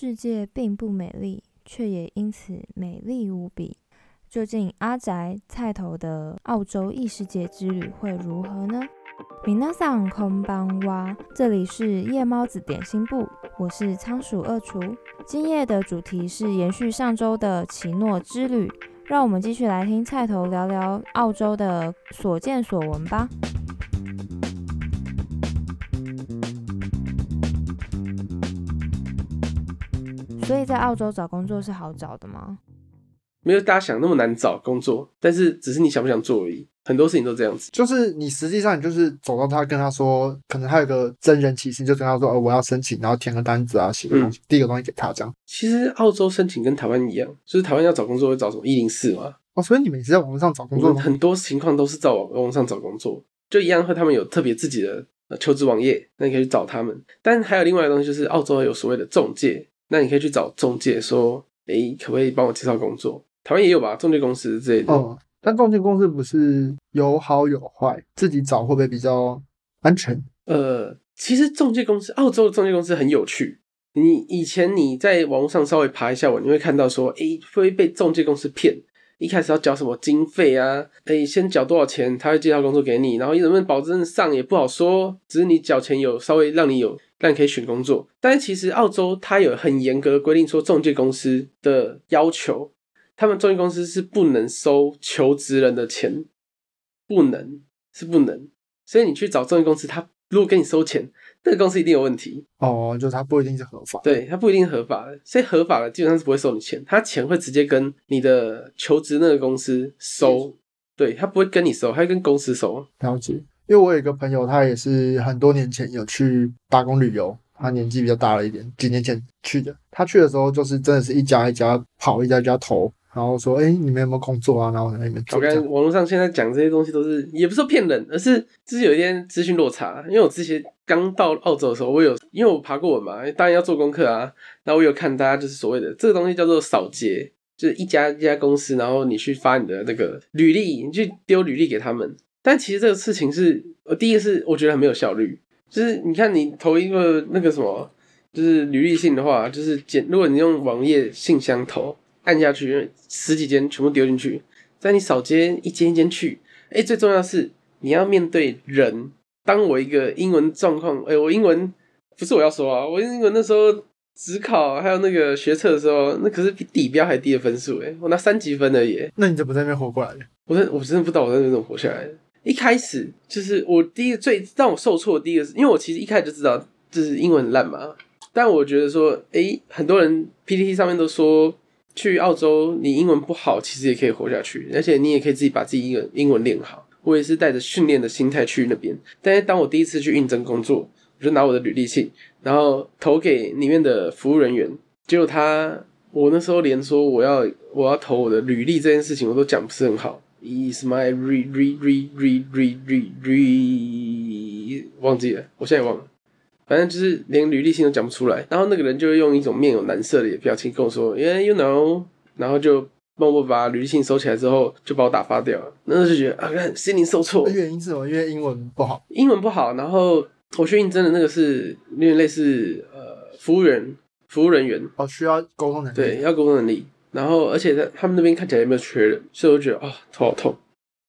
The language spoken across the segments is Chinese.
世界并不美丽，却也因此美丽无比。究竟阿宅菜头的澳洲异世界之旅会如何呢？米娜桑空邦哇，这里是夜猫子点心部，我是仓鼠二厨。今夜的主题是延续上周的奇诺之旅，让我们继续来听菜头聊聊澳洲的所见所闻吧。所以在澳洲找工作是好找的吗？没有大家想那么难找工作，但是只是你想不想做而已。很多事情都这样子，就是你实际上你就是走到他跟他说，可能他有个真人启事，就跟他说，哦，我要申请，然后填个单子啊，写个东西，第一个东西给他这样。其实澳洲申请跟台湾一样，就是台湾要找工作会找什么一零四嘛。哦，所以你们也是在网络上找工作吗？很多情况都是在网网上找工作，就一样和他们有特别自己的求职网页，那你可以去找他们。但还有另外的东西，就是澳洲有所谓的中介。那你可以去找中介说，哎，可不可以帮我介绍工作？台湾也有吧，中介公司之类的。哦，但中介公司不是有好有坏，自己找会不会比较安全？呃，其实中介公司，澳洲的中介公司很有趣。你以前你在网络上稍微爬一下网，你会看到说，哎，会被中介公司骗。一开始要缴什么经费啊？哎，先缴多少钱，他会介绍工作给你，然后能不能保证上也不好说，只是你缴钱有稍微让你有。让你可以选工作，但是其实澳洲它有很严格的规定，说中介公司的要求，他们中介公司是不能收求职人的钱，不能是不能，所以你去找中介公司，他如果跟你收钱，那个公司一定有问题哦，就是他不一定是合法，对他不一定合法的，所以合法的基本上是不会收你钱，他钱会直接跟你的求职那个公司收，对他不会跟你收，他会跟公司收，了解。因为我有一个朋友，他也是很多年前有去打工旅游，他年纪比较大了一点，几年前去的。他去的时候就是真的是一家一家跑，一家一家投，然后说：“哎，你们有没有工作啊？”然后在那边做。我看网络上现在讲这些东西都是，也不是骗人，而是就是有一点资讯落差。因为我之前刚到澳洲的时候，我有因为我爬过文嘛，当然要做功课啊。那我有看大家就是所谓的这个东西叫做扫街，就是一家一家公司，然后你去发你的那个履历，你去丢履历给他们。但其实这个事情是，呃，第一个是我觉得很没有效率，就是你看你投一个那个什么，就是履历信的话，就是简，如果你用网页信箱投，按下去十几间全部丢进去，在你扫街一间一间去，哎，最重要是你要面对人。当我一个英文状况，哎，我英文不是我要说啊，我英文那时候只考还有那个学测的时候，那可是比底标还低的分数，哎，我拿三级分而已。那你怎么在那边活过来的？我真我真的不知道我在那边怎么活下来的。一开始就是我第一个最让我受挫的第一个，是因为我其实一开始就知道就是英文很烂嘛。但我觉得说，诶，很多人 PPT 上面都说去澳洲你英文不好，其实也可以活下去，而且你也可以自己把自己英文英文练好。我也是带着训练的心态去那边。但是当我第一次去应征工作，我就拿我的履历信，然后投给里面的服务人员，结果他我那时候连说我要我要投我的履历这件事情，我都讲不是很好。Is my re re re re re re re 忘记了，我现在也忘了。反正就是连履历信都讲不出来，然后那个人就会用一种面有难色的表情跟我说：“Yeah, you know。”然后就默默把履历信收起来之后，就把我打发掉了。那时候就觉得啊，心灵受挫。原因是什么？因为英文不好。英文不好，然后我去应征的那个是有点类似呃服务员、服务人员哦，需要沟通能力。对，要沟通能力。然后，而且在他们那边看起来也没有缺人，所以我觉得啊，头好痛。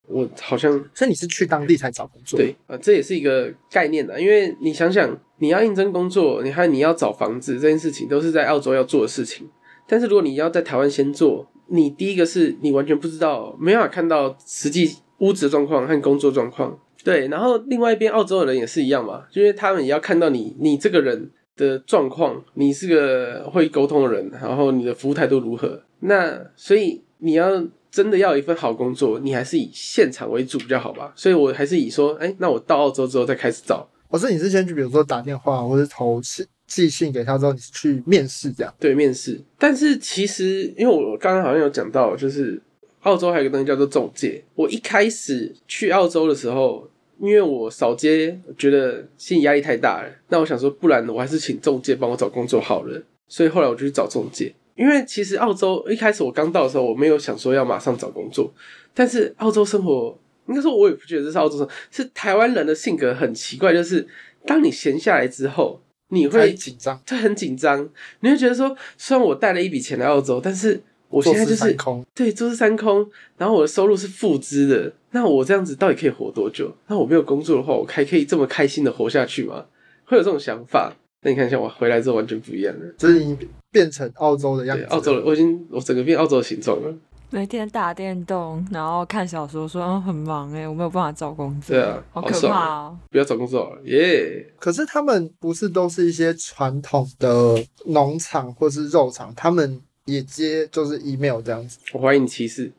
我好像，所以你是去当地才找工作？对，啊，这也是一个概念的。因为你想想，你要应征工作，你还你要找房子这件事情，都是在澳洲要做的事情。但是如果你要在台湾先做，你第一个是你完全不知道，没办法看到实际屋子的状况和工作状况。对，然后另外一边澳洲的人也是一样嘛，因为他们也要看到你，你这个人的状况，你是个会沟通的人，然后你的服务态度如何。那所以你要真的要一份好工作，你还是以现场为主比较好吧。所以我还是以说，哎，那我到澳洲之后再开始找。我是你是先去，比如说打电话或者投信寄信给他之后，你是去面试这样？对，面试。但是其实因为我刚刚好像有讲到，就是澳洲还有个东西叫做中介。我一开始去澳洲的时候，因为我扫街觉得心理压力太大了，那我想说，不然我还是请中介帮我找工作好了。所以后来我就去找中介。因为其实澳洲一开始我刚到的时候，我没有想说要马上找工作，但是澳洲生活应该说我也不觉得这是澳洲生活，是台湾人的性格很奇怪，就是当你闲下来之后，你会紧张，就很紧张，你会觉得说，虽然我带了一笔钱来澳洲，但是我现在就是空。对坐吃山空，然后我的收入是负资的，那我这样子到底可以活多久？那我没有工作的话，我还可以这么开心的活下去吗？会有这种想法。那你看，一下我回来之后完全不一样了。这是你变成澳洲的样，子，澳洲人，我已经我整个变澳洲的形状了。每天打电动，然后看小说，说嗯很忙哎，我没有办法找工作，对啊，好可！怕哦。不要找工作了，耶、可是他们不是都是一些传统的农场或是肉场，他们也接就是 email 这样子。我怀疑你歧视。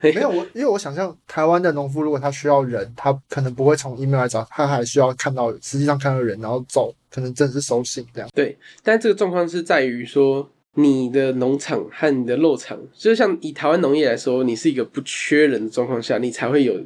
没有我，因为我想象台湾的农夫，如果他需要人，他可能不会从 email 来找，他还需要看到实际上看到人，然后走，可能真的是收信这样。对，但这个状况是在于说，你的农场和你的肉场，就是像以台湾农业来说，你是一个不缺人的状况下，你才会有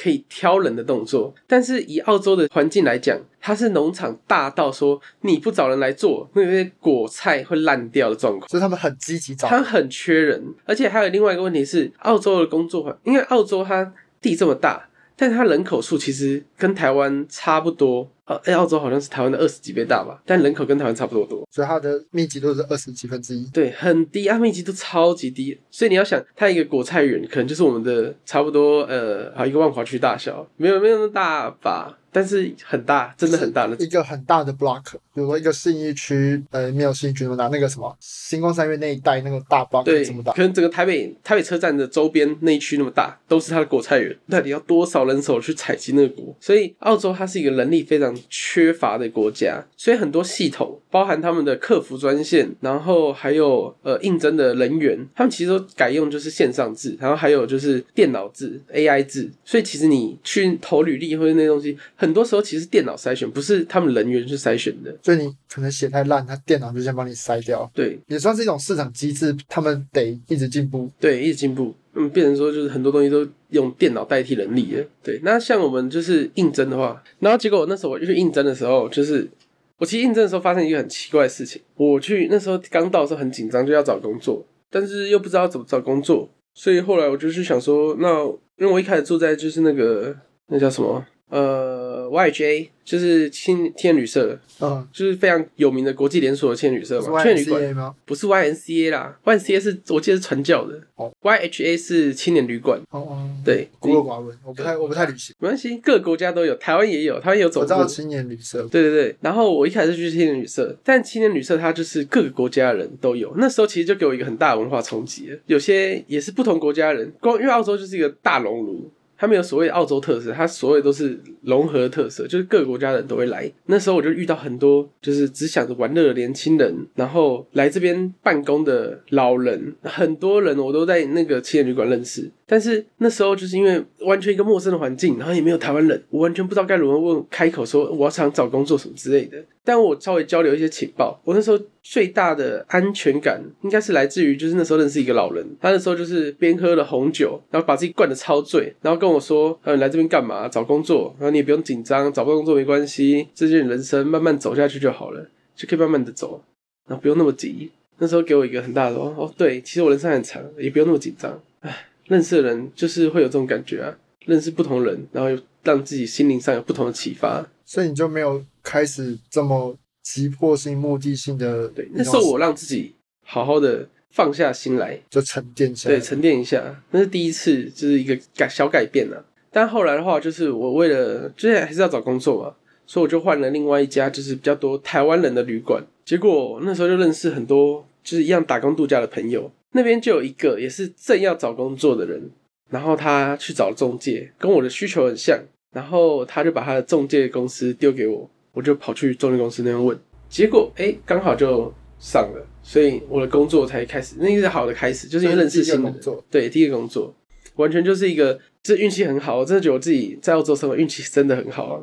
可以挑人的动作。但是以澳洲的环境来讲，它是农场大到说你不找人来做，那些果菜会烂掉的状况。所以他们很积极找他很缺人，而且还有另外一个问题是，澳洲的工作环，因为澳洲它地这么大，但它人口数其实跟台湾差不多。呃，哎，澳洲好像是台湾的二十几倍大吧，但人口跟台湾差不多多。所以它的密集度是二十几分之一。对，很低，啊，密集度超级低，所以你要想，它一个果菜园可能就是我们的差不多，呃，好一个万华区大小，没有没有那么大吧，但是很大，真的很大的一个很大的 block，比如说一个信义区，呃，没有信义区那么大，那个什么星光三月那一带那个大 block 对，这么大可，能整个台北台北车站的周边那一区那么大，都是它的果菜园，那你要多少人手去采集那个果？所以澳洲它是一个人力非常缺乏的国家，所以很多系统，包含他们的客服专线，然后还有呃应征的人员，他们其实都改用就是线上制，然后还有就是电脑制、AI 制，所以其实你去投履历或者那些东西，很多时候其实电脑筛选，不是他们人员去筛选的。所以你可能写太烂，他电脑就先帮你筛掉，对，也算是一种市场机制，他们得一直进步。对，一直进步，嗯，变成说就是很多东西都用电脑代替人力了。对，那像我们就是应征的话，然后结果我那时候我去应征的时候，就是我其实应征的时候发生一个很奇怪的事情，我去那时候刚到的时候很紧张，就要找工作，但是又不知道怎么找工作，所以后来我就是想说，那因为我一开始住在就是那个那叫什么呃 YHA，就是青青年旅社，嗯，就是非常有名的国际连锁的青年旅社嘛，青年旅馆。吗？不是 YNCA 啦，YNCA 是我记得是传教的哦，YHA 是青年旅馆。哦哦，对，孤陋寡闻，我不太我不太旅行，没关系，各个国家都有，台湾也有，台湾也有走过我知道。青年旅社，对对对，然后我一开始去青年旅社，但青年旅社它就是各个国家的人都有，那时候其实就给我一个很大的文化冲击。有些也是不同国家的人，光因为澳洲就是一个大熔炉，它没有所谓澳洲特色，它所有都是融合特色，就是各个国家的人都会来。那时候我就遇到很多就是只想着玩乐的年轻人，然后来这边办公的老人，很多人我都在那个青年旅馆认识。但是那时候就是因为完全一个陌生的环境，然后也没有台湾人，我完全不知道该如何问开口说我要想找工作什么之类的。但我稍微交流一些情报，我那时候最大的安全感应该是来自于就是那时候认识一个老人，他那时候就是边喝了红酒，然后把自己灌得超醉，然后跟我说：“呃，你来这边干嘛？找工作，然后你也不用紧张，找不到工作没关系，这就是人生，慢慢走下去就好了，就可以慢慢的走，然后不用那么急。”那时候给我一个很大的哦，对，其实我人生很长，也不用那么紧张。唉，认识的人就是会有这种感觉啊，认识不同人，然后又让自己心灵上有不同的启发。所以你就没有开始这么急迫性、目的性的，对，那时候我让自己好好的放下心来，就沉淀下来对，。沉淀一下，那是第一次，就是一个改小改变啊。但后来的话，就是我为了，就是还是要找工作嘛，所以我就换了另外一家，就是比较多台湾人的旅馆。结果那时候就认识很多，就是一样打工度假的朋友。那边就有一个也是正要找工作的人，然后他去找中介，跟我的需求很像，然后他就把他的中介公司丢给我，我就跑去中介公司那边问，结果哎，刚好就上了，所以我的工作才开始，那是好的开始，就是因为认识新工作，对，第一个工作，完全就是一个，这运气很好，我真的觉得我自己在澳洲生活运气真的很好啊。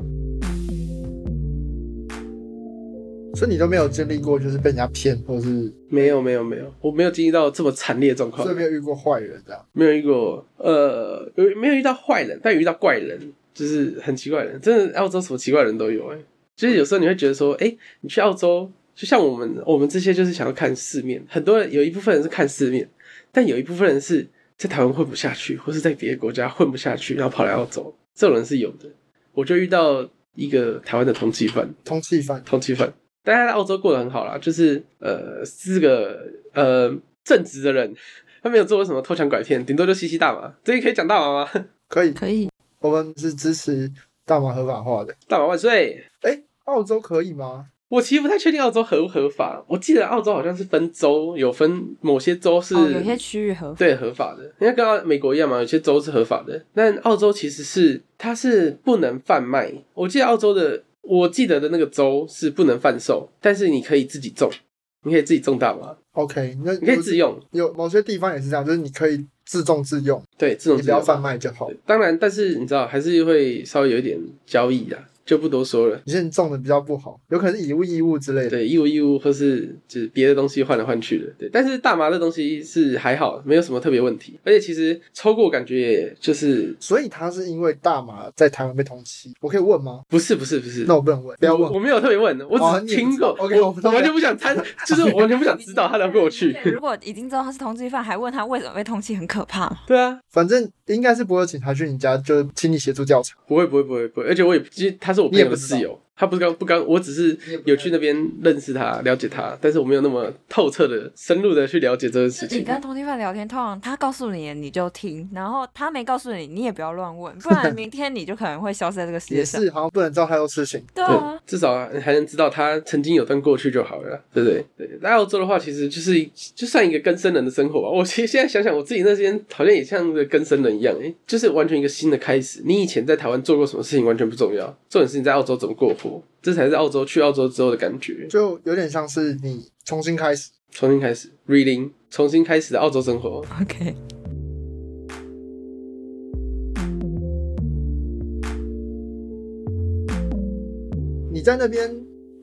所以你都没有经历过，就是被人家骗，或是没有没有没有，我没有经历到这么惨烈的状况。所以，没有遇过坏人这样。没有遇过，呃，有没有遇到坏人，但遇到怪人，就是很奇怪的。人，真的澳洲什么奇怪的人都有哎、就是有时候你会觉得说，哎、你去澳洲，就像我们我们这些就是想要看世面，很多人有一部分人是看世面，但有一部分人是在台湾混不下去，或是在别的国家混不下去，然后跑来澳洲，这种人是有的。我就遇到一个台湾的通缉犯，通缉犯，通缉犯，但他在澳洲过得很好啦，就是呃是个呃正直的人，他没有做过什么偷抢拐骗，顶多就吸吸大麻。这里可以讲大麻吗？可以，可以，我们是支持大麻合法化的。大麻万岁！哎，澳洲可以吗？我其实不太确定澳洲合不合法，我记得澳洲好像是分州，有分某些州是、哦，有些区域合法。对合法的，因为跟澳美国一样嘛，有些州是合法的，但澳洲其实是它是不能贩卖。我记得澳洲的，我记得的那个州是不能贩售，但是你可以自己种，你可以自己种大麻，OK，那你可以自用，有某些地方也是这样，就是你可以自种自用，对，自种自用。你不要贩卖就好。当然，但是你知道还是会稍微有一点交易啊，就不多说了。你现在种的比较不好，有可能是以物易物之类的。对，以物易物或是就是别的东西换来换去的，对。但是大麻的东西是还好，没有什么特别问题，而且其实抽过感觉也就是所以他是因为大麻在台湾被通缉，我可以问吗？不是不是不是，那我不能问，不要问我。我没有特别问，我哦只是听过。我我不知道完全不想参，就是我完全不想知道他的过去。如果已经知道他是通缉犯，还问他为什么被通缉，很可怕。对啊，反正应该是不会有警察去你家，就请你协助调查。不会不会不会不会，而且我也其实他是我朋友的室友，他不是刚不刚，我只是有去那边认识他、了解他，但是我没有那么透彻的、深入的去了解这个事情。你跟通缉犯聊天，通常他告诉你你就听，然后他没告诉你，你也不要乱问，不然明天你就可能会消失在这个世界也上。是，好像不能知道太多事情。对对啊，，至少还能知道他曾经有段过去就好了，对不对？对，在澳洲的话，其实就是就算一个跟生人的生活吧。我其实现在想想，我自己那边好像也像个跟生人一样，诶，就是完全一个新的开始。你以前在台湾做过什么事情完全不重要，重点是你在澳洲怎么过活，这才是澳洲去澳洲之后的感觉。就有点像是你重新开始。重新开始，reading，重新开始的澳洲生活。OK，你在那边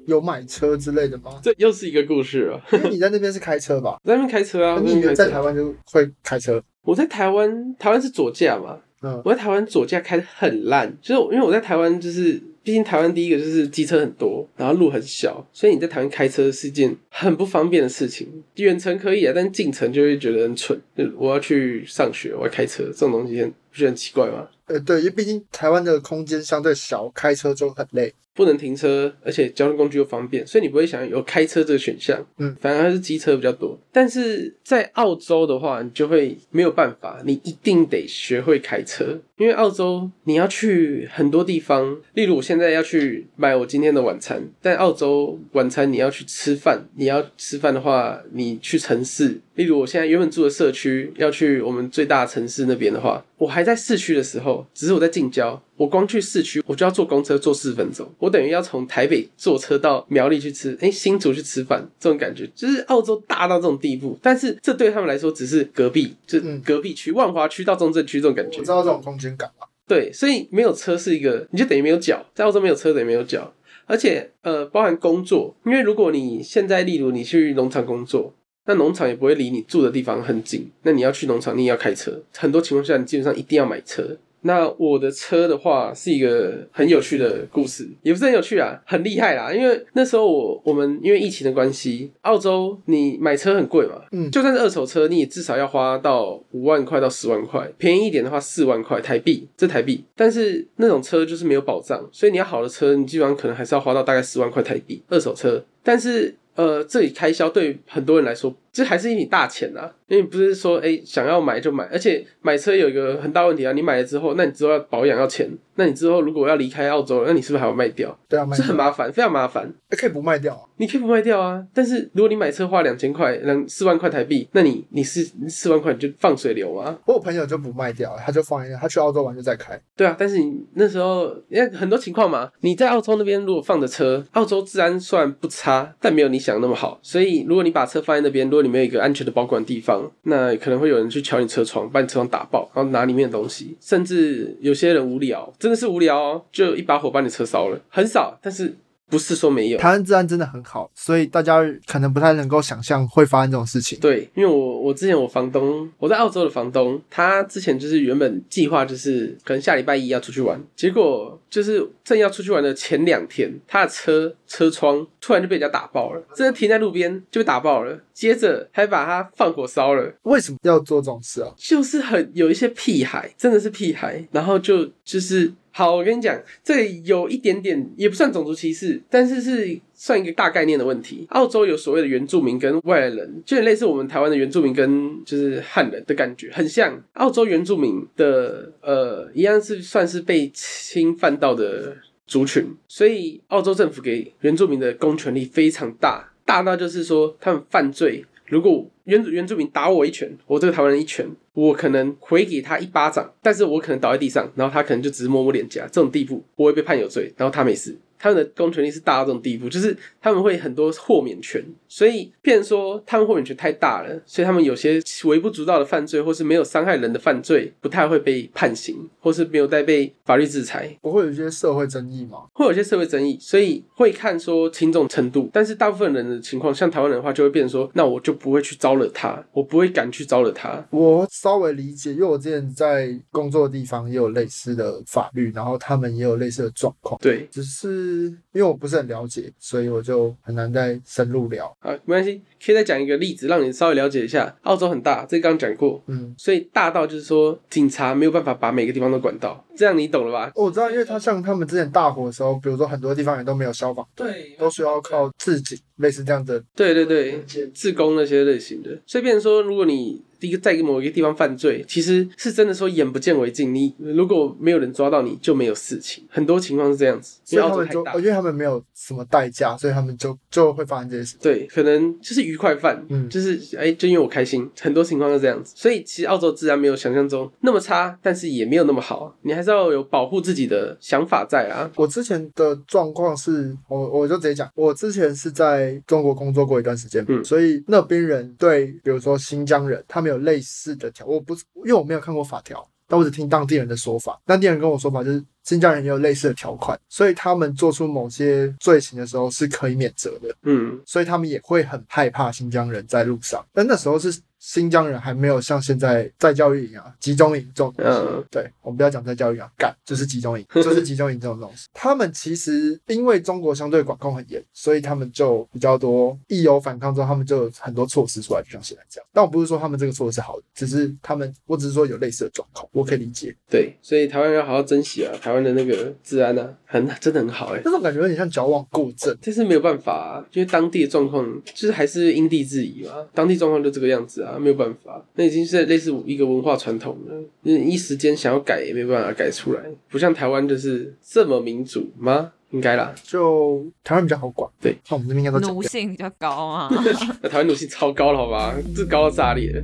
有买车之类的吗？这又是一个故事了。因为你在那边是开车吧？我 在那边开车啊，你在台湾就会开车？我在台湾，台湾是左驾嘛，嗯，我在台湾左驾开的很烂，就是因为我在台湾就是，毕竟台湾第一个就是机车很多，然后路很小，所以你在台湾开车是一件很不方便的事情。远程可以啊，但近程就会觉得很蠢。我要去上学，我要开车，这种东西很不是很奇怪吗？呃，对，因为毕竟台湾的空间相对小，开车就很累。不能停车，而且交通工具又方便，所以你不会想有开车这个选项。嗯，反而还是机车比较多。但是在澳洲的话，你就会没有办法，你一定得学会开车，因为澳洲你要去很多地方，例如我现在要去买我今天的晚餐，但澳洲晚餐你要去吃饭，你要吃饭的话，你去城市，例如我现在原本住的社区，要去我们最大的城市那边的话，我还在市区的时候，只是我在近郊，我光去市区我就要坐公车坐四分钟，我等于要从台北坐车到苗栗去吃，哎、新竹去吃饭，这种感觉就是澳洲大到这种地步，但是这对他们来说只是隔壁，就嗯隔壁区万华区到中正区这种感觉我知。道这种空间感嘛。对，所以没有车是一个，你就等于没有脚，在澳洲没有车等于没有脚，而且呃，包含工作，因为如果你现在例如你去农场工作，那农场也不会离你住的地方很近，那你要去农场，你也要开车，很多情况下你基本上一定要买车。那我的车的话是一个很有趣的故事，也不是很有趣啊，很厉害啦。因为那时候我我们因为疫情的关系，澳洲你买车很贵嘛，嗯就算是二手车，你也至少要花到五万块到十万块，便宜一点的话四万块台币，这台币。但是那种车就是没有保障，所以你要好的车，你基本上可能还是要花到大概十万块台币二手车。但是呃，这里开销对很多人来说，这还是一笔大钱啊，因为你不是说哎、想要买就买，而且买车有一个很大问题啊，你买了之后，那你之后要保养要钱，那你之后如果要离开澳洲了，那你是不是还要卖掉？对啊，卖这很麻烦，非常麻烦。欸可以不卖掉啊。你可以不卖掉啊，但是如果你买车花两千块，两四万块台币，那你你是你四万块你就放水流啊？我有朋友就不卖掉，他就放一下，他去澳洲玩就再开。对啊，但是你那时候因为很多情况嘛，你在澳洲那边如果放着车，澳洲治安虽然不差，但没有你想的那么好，所以如果你把车放在那边，如果里面有一个安全的保管地方，那可能会有人去敲你车窗，把你车窗打爆，然后拿里面的东西，甚至有些人无聊，真的是无聊哦，就一把火把你车烧了，很少，但是不是说没有。台湾治安真的很好，所以大家可能不太能够想象会发生这种事情。对，因为我我之前我房东，我在澳洲的房东，他之前就是原本计划就是可能下礼拜一要出去玩，结果就是正要出去玩的前两天，他的车车窗突然就被人家打爆了，真的停在路边就被打爆了，接着还把他放火烧了。为什么要做这种事啊？就是很有一些屁孩，真的是屁孩，然后就就是好，我跟你讲，这有一点点也不算种族歧视，但是是算一个大概念的问题。澳洲有所谓的原住民跟外来人，就很类似我们台湾的原住民跟就是汉人的感觉，很像。澳洲原住民的呃，一样是算是被侵犯到的族群，所以澳洲政府给原住民的公权力非常大，大到就是说他们犯罪，如果原原住民打我一拳，我这个台湾人一拳，我可能回给他一巴掌，但是我可能倒在地上，然后他可能就只是摸摸脸颊，这种地步我会被判有罪，然后他没事。他们的公权力是大到这种地步，就是他们会很多豁免权，所以变成说他们豁免权太大了，所以他们有些微不足道的犯罪，或是没有伤害人的犯罪，不太会被判刑，或是没有再被法律制裁。不会有一些社会争议吗？会有一些社会争议，所以会看说轻重程度。但是大部分人的情况，像台湾人的话，就会变成说，那我就不会去招惹他，我不会敢去招惹他。我稍微理解，因为我之前在工作的地方也有类似的法律，然后他们也有类似的状况。对，只是因为我不是很了解，所以我就很难再深入聊。啊，没关系，可以再讲一个例子，让你稍微了解一下。澳洲很大，这刚刚讲过，嗯，所以大到就是说，警察没有办法把每个地方都管到，这样你懂了吧？我知道，因为他像他们之前大火的时候，比如说很多地方也都没有消防，对都需要靠自己，类似这样的。对对对，自工那些类型的，所以变成说，如果你第一个在某一个地方犯罪，其实是真的说眼不见为净，你如果没有人抓到你，就没有事情。很多情况是这样子，因为所以他们就，澳洲太大因。为他们没有什么代价，所以他们就就会发生这些事。对，可能就是愉快犯，嗯就是哎、就因为我开心，很多情况是这样子，所以其实澳洲治安没有想象中那么差，但是也没有那么好，你还是要有保护自己的想法在啊。我之前的状况是，我我就直接讲，我之前是在中国工作过一段时间，嗯所以那边人对，比如说新疆人，他们有类似的条，我不是因为我没有看过法条，但我只听当地人的说法，当地人跟我说法就是新疆人也有类似的条款，所以他们做出某些罪行的时候是可以免责的，嗯，所以他们也会很害怕新疆人在路上，但那时候是。新疆人还没有像现在在教育营啊、集中营这种东西，嗯对我们不要讲在教育营啊，干就是集中营，就是集中营这种东西。他们其实因为中国相对管控很严，所以他们就比较多，一有反抗之后，他们就有很多措施出来，就像现在这样。但我不是说他们这个措施是好的，只是他们，我只是说有类似的状况，我可以理解。对，所以台湾要好好珍惜啊，台湾的那个治安啊，很真的很好哎、那种感觉有点像矫枉过正。但是没有办法、啊，因为当地的状况就是还是因地制宜嘛，当地状况就这个样子啊，没有办法，那已经是类似一个文化传统了，你一时间想要改也没办法改出来，不像台湾就是这么民主吗？应该啦，就台湾比较好管，对，那我们这边应该都。奴性比较高啊。那台湾奴性超高了，好吧，这高到炸裂了。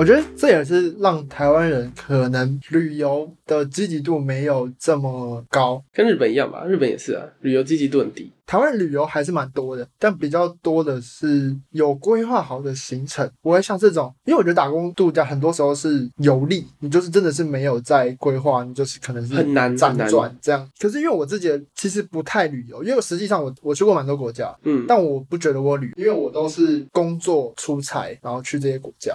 我觉得这也是让台湾人可能旅游的积极度没有这么高。跟日本一样吧，日本也是啊，旅游积极度很低。台湾旅游还是蛮多的，但比较多的是有规划好的行程，不会像这种，因为我觉得打工度假很多时候是游历，你就是真的是没有在规划，你就是可能是很难辗转这样。可是因为我自己其实不太旅游，因为我实际上我我去过蛮多国家，嗯，但我不觉得我旅，因为我都是工作出差，然后去这些国家，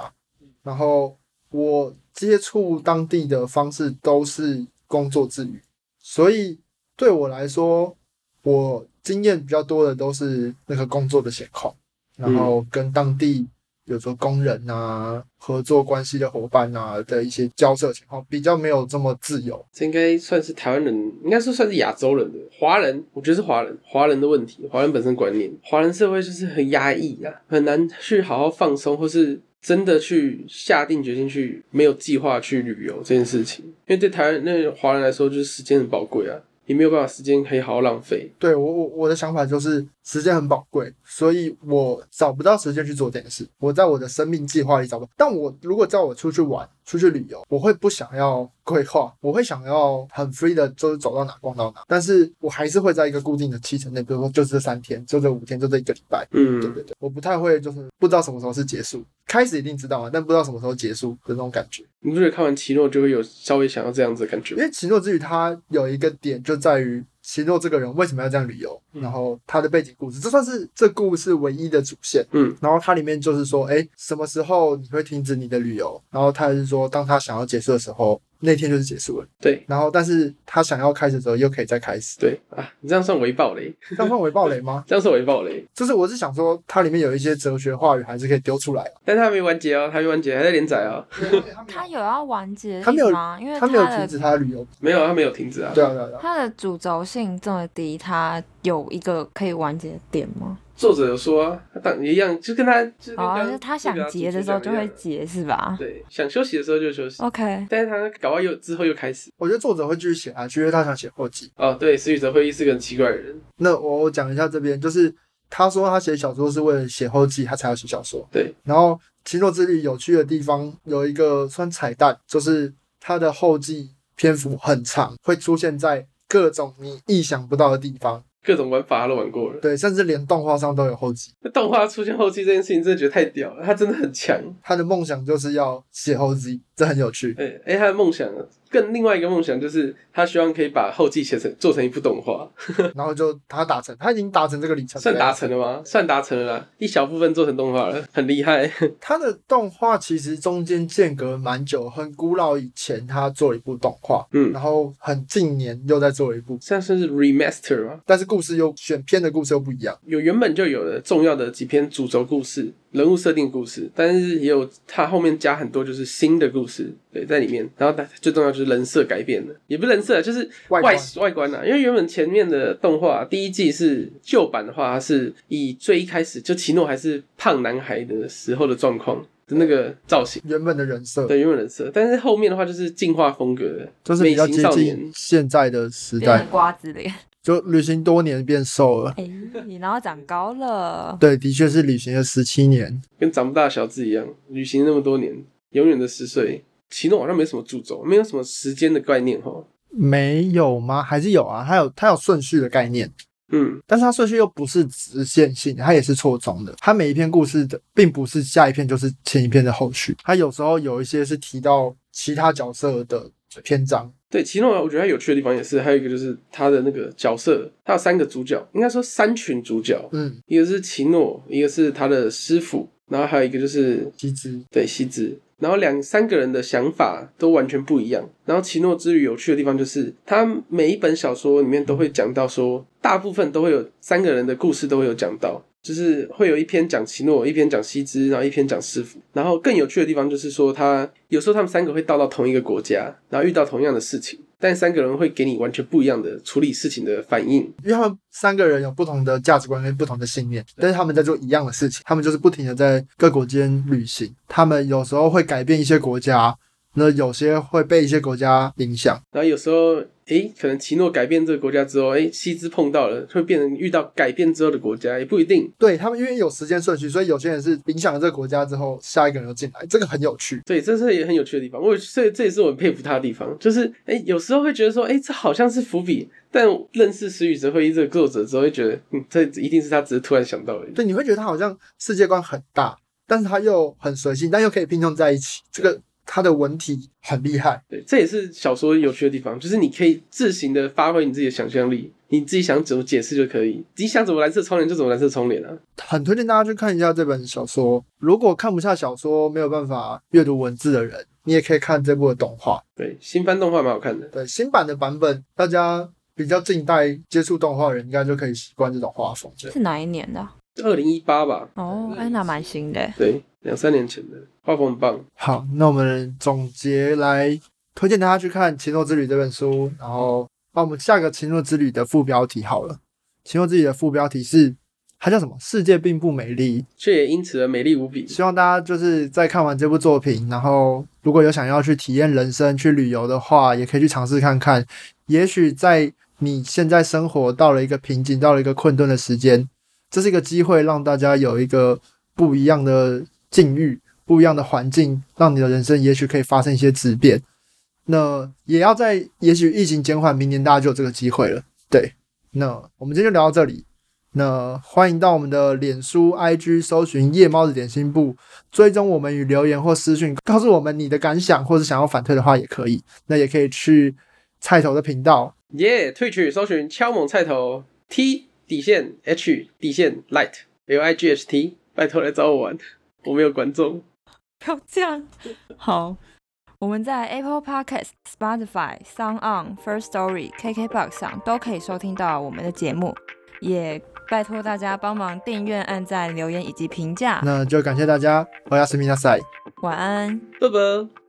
然后我接触当地的方式都是工作之余，所以对我来说，我经验比较多的都是那个工作的闲况，然后跟当地。比如说工人啊、合作关系的伙伴啊的一些交涉情况，比较没有这么自由。这应该算是台湾人，应该说算是亚洲人的华人，我觉得是华人，华人的问题，华人本身观念，华人社会就是很压抑啊，很难去好好放松，或是真的去下定决心去没有计划去旅游这件事情，因为对台湾那华人来说，就是时间很宝贵啊，也没有办法时间可以好好浪费。对我我我的想法就是时间很宝贵，所以我找不到时间去做这件事。我在我的生命计划里找不到。但我如果叫我出去玩、出去旅游，我会不想要规划，我会想要很 free 的，就是走到哪逛到哪。但是我还是会在一个固定的期程内，比如说就这三天，就这五天，就这一个礼拜。嗯，对对对，我不太会就是不知道什么时候是结束，开始一定知道啊，但不知道什么时候结束的那种感觉。你不觉得看完奇诺就会有稍微想要这样子的感觉？因为奇诺之旅它有一个点就在于奇诺这个人为什么要这样旅游，嗯然后他的背景故事，这算是这故事唯一的主线。嗯，然后它里面就是说，哎，什么时候你会停止你的旅游？然后他是说，当他想要结束的时候，那天就是结束了。对然后，但是他想要开始的时候又可以再开始，对啊，你这样算微暴雷，这样算为暴雷吗？这样算微暴雷。就是我是想说，它里面有一些哲学话语还是可以丢出来啊。但他还没完结哦，他还没完结，还在连载哦。他有要完结的他没有意思吗？因为他没有停止他的旅游，没有，他没有停止啊。对啊对啊对啊。它的主轴性这么低，它有一个可以完结的点吗？作者有说啊，他当一样，就跟他就是跟哦，刚就是他想结的时候就会结，是吧对，想休息的时候就休息。？OK，但是他搞完又之后又开始。我觉得作者会继续写下去，因为他想写后记。哦，对，石宇哲会议是个很奇怪的人。那我我讲一下这边，就是他说他写小说是为了写后记，他才要写小说。对，然后《奇诺之旅》有趣的地方有一个算彩蛋，就是他的后记篇幅很长，会出现在各种你意想不到的地方。各种玩法他都玩过了。对，甚至连动画上都有后期。那动画出现后期这件事情，真的觉得太屌了，他真的很强。他的梦想就是要写后记，这很有趣。哎、哎、他的梦想更另外一个梦想就是他希望可以把后记写成做成一部动画，然后就他达成，他已经达成这个里程算达成了吗？算达成了啦，一小部分做成动画了，很厉害。他的动画其实中间间隔蛮久，很古老以前他做了一部动画，嗯，然后很近年又在做了一部，现在算是 remaster 吗？但是故事又选片的故事又不一样。有原本就有的重要的几篇主轴故事、人物设定故事，但是也有他后面加很多就是新的故事，对，在里面。然后它最重要就是人设改变了，也不是人设，就是外外观外观啊。因为原本前面的动画第一季是旧版的话，它是以最一开始就奇诺还是胖男孩的时候的状况的那个造型。原本的人设对原本人设，但是后面的话就是进化风格的，就是比较接近型少年，现在的时代，瓜子脸，就旅行多年变瘦了。哎，然后长高了，对，的确是旅行了十七年。跟长不大小智一样，旅行那么多年，永远的十岁。奇诺好像没什么主轴，没有什么时间的概念哈。没有吗？还是有啊？它有它有顺序的概念，嗯，但是它顺序又不是直线性的，它也是错综的。它每一篇故事的，并不是下一篇就是前一篇的后续。它有时候有一些是提到其他角色的篇章，对，奇诺我觉得他有趣的地方也是，还有一个就是他的那个角色，他有三个主角，应该说三群主角，嗯，一个是奇诺，一个是他的师傅，然后还有一个就是西之对西之，然后两三个人的想法都完全不一样。然后奇诺之旅有趣的地方就是，他每一本小说里面都会讲到说，大部分都会有三个人的故事都会有讲到。就是会有一篇讲奇诺，一篇讲西之，然后一篇讲师傅。然后更有趣的地方就是说，他有时候他们三个会到到同一个国家，然后遇到同样的事情，但三个人会给你完全不一样的处理事情的反应。因为他们三个人有不同的价值观跟不同的信念，但是他们在做一样的事情，他们就是不停的在各国间旅行。他们有时候会改变一些国家，那有些会被一些国家影响。然后有时候，诶，可能奇诺改变这个国家之后，诶，西之碰到了，会变成遇到改变之后的国家，也不一定。对他们，因为有时间顺序，所以有些人是影响了这个国家之后，下一个人又进来，这个很有趣。对，这是也很有趣的地方。我所以这也是我很佩服他的地方，就是诶，有时候会觉得说，诶，这好像是伏笔，但认识石宇哲会议这个作者之后，会觉得，嗯，这一定是他只是突然想到而已。对，你会觉得他好像世界观很大，但是他又很随性，但又可以拼凑在一起。这个他的文体很厉害。对，这也是小说有趣的地方，就是你可以自行的发挥你自己的想象力，你自己想怎么解释就可以，你想怎么蓝色窗帘就怎么蓝色窗帘啊。很推荐大家去看一下这本小说。如果看不下小说，没有办法阅读文字的人，你也可以看这部的动画。对，新番动画蛮好看的。对，新版的版本，大家比较近代接触动画的人，应该就可以习惯这种画风。是哪一年的啊？二零一八吧，哦，哎，那蛮新的。对，两三年前的，画风很棒。好，那我们总结来推荐大家去看《奇诺之旅》这本书，然后把我们下个《奇诺之旅》的副标题好了。《奇诺之旅》的副标题是它叫什么？世界并不美丽。却也因此而美丽无比。希望大家就是在看完这部作品，然后如果有想要去体验人生、去旅游的话，也可以去尝试看看。也许在你现在生活到了一个瓶颈、到了一个困顿的时间，这是一个机会，让大家有一个不一样的境遇、不一样的环境，让你的人生也许可以发生一些质变。那也要在也许疫情减缓，明年大家就有这个机会了。对，那我们今天就聊到这里。那欢迎到我们的脸书、IG 搜寻“夜猫子点心部”，追踪我们与留言或私讯，告诉我们你的感想，或者想要反退的话也可以。那也可以去菜头的频道，耶、退去搜寻敲猛菜头 T 底线 H 底线 Light L I G H T，拜托来找我玩，我没有观众。不要这样。好，我们在 Apple Podcast、Spotify、Sound On、First Story、KKBox 上都可以收听到我们的节目，也拜托大家帮忙订阅、按赞、留言以及评价。那就感谢大家，我要是米纳赛。晚安。拜拜。